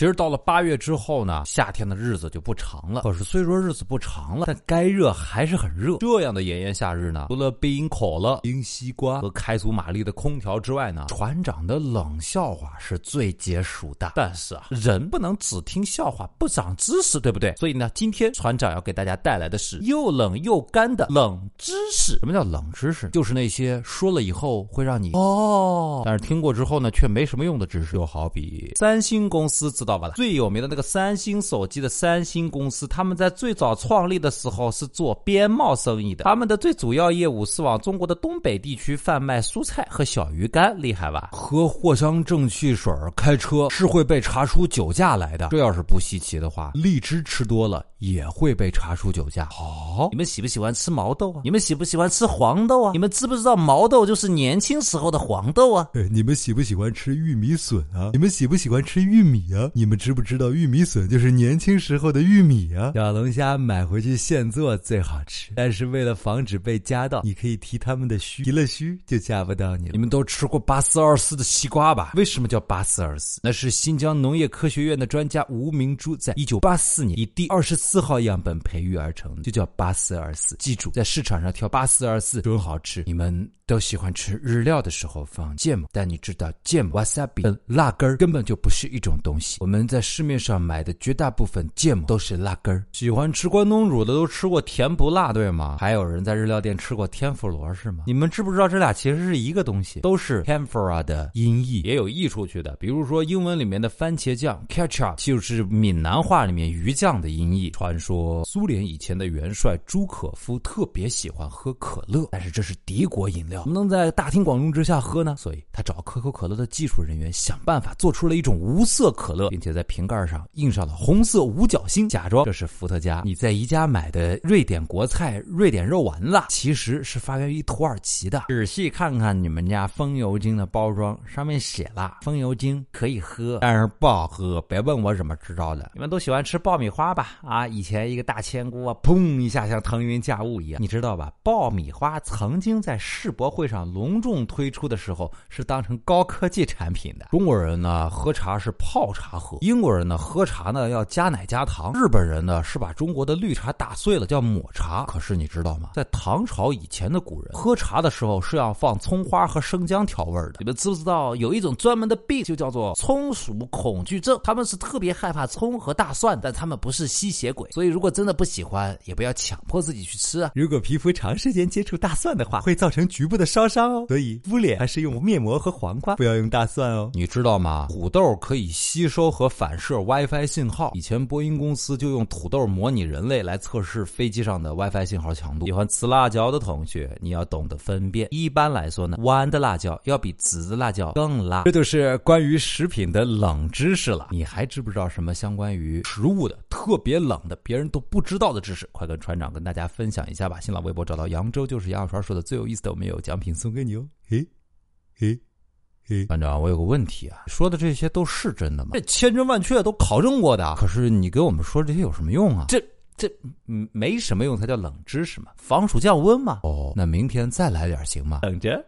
其实到了八月之后呢，夏天的日子就不长了。可是虽说日子不长了，但该热还是很热。这样的炎炎夏日呢，除了冰可乐、冰西瓜和开足马力的空调之外呢，船长的冷笑话是最解暑的。但是啊，人不能只听笑话不长知识，对不对？所以呢，今天船长要给大家带来的是又冷又干的冷知识。什么叫冷知识？就是那些说了以后会让你哦，但是听过之后呢却没什么用的知识。就好比三星公司，知道吧？最有名的那个三星手机的三星公司，他们在最早创立的时候是做边贸生意的，他们的最主要业务是往中国的东北地区贩卖蔬菜和小鱼干，厉害吧？喝藿香正气水开车是会被查出酒驾来的。这要是不稀奇的话，荔枝吃多了也会被查出酒驾。哦，你们喜不喜欢吃毛豆啊？你们喜不喜欢吃黄豆啊？你们知不知道毛豆就是年轻时候的黄豆啊？你们喜不喜欢吃玉米笋啊？你们喜不喜欢吃玉米啊？你们知不知道玉米笋就是年轻时候的玉米啊？小龙虾买回去现做最好吃，但是为了防止被夹到，你可以提他们的须，提了须就夹不到你了。你们都吃过八四二四的西瓜吧？为什么叫八四二四？那是新疆农业科学院的专家吴明珠在一九八四年以第二十四号样本培育而成，就叫八四二四。记住，在市场上挑八四二四准好吃。你们都喜欢吃日料的时候放芥末，但你知道芥末 wasabi 跟辣根儿根本就不是一种东西。我们在市面上买的绝大部分芥末都是辣根儿。喜欢吃关东煮的都吃过甜不辣，对吗？还有人在日料店吃过天妇罗是吗？你们知不知道这俩其实是一个东西，都是 tempura 的音译，也有译出去的。比如说英文里面的番茄酱 ketchup 就是闽南话里面鱼酱的音译。传说苏联以前的元帅朱可夫特别喜欢喝可乐，但是这是敌国饮料，怎么能在大庭广众之下喝呢？所以他找可口可乐的技术人员想办法做出了一种无色可乐，并且在瓶盖上印上了红色五角星，假装这是伏特加。你在宜家买的瑞典国菜瑞典肉丸子，其实是发源于土耳其的。仔细看看你们家风油精的包装，上面写了风油精可以喝，但是不好喝。别问我怎么知道的。你们都喜欢吃爆米花吧？啊，以前一个大千锅，砰一下像腾云驾雾一样，你知道吧？爆米花曾经在世博会上隆重推出的时候，是当成高科技产品的。中国人呢，喝茶是泡茶喝；英国人呢，喝茶呢要加奶加糖；日本人呢是把中国的绿茶打碎了叫抹茶。可是你知道吗？在唐朝以前的古人喝茶的时候是要放葱花和生姜调味的。你们知不知道有一种专门的病就叫做葱属恐惧症？他们是特别害怕葱和大蒜，但他们不是吸血鬼，所以如果真的不喜欢，也不要强迫自己去吃啊。如果皮肤长时间接触大蒜的话，会造成局部的烧伤哦。所以敷脸还是用面膜和黄瓜，不要用大蒜哦。你知道吗？土豆可以吸收和反射 WiFi 信号。以前波音公司就用土豆模拟人类来测试飞机上的 WiFi 信号强度。喜欢吃辣椒的同学，你要懂得分辨。一般来说呢，弯的辣椒要比直的辣椒更辣。这就是关于食品的冷知识了。你还知不知道什么相关于食物的特别冷的、别人都不知道的知识？快跟船长跟大家分享一下吧。新浪微博找到扬州就是杨小川说的最有意思的，我们有奖品送给你哦。嘿，嘿。船长，我有个问题啊，说的这些都是真的吗？这千真万确，都考证过的。可是你给我们说这些有什么用啊？这这嗯没什么用才叫冷知识嘛，防暑降温嘛。哦，那明天再来点行吗？等着。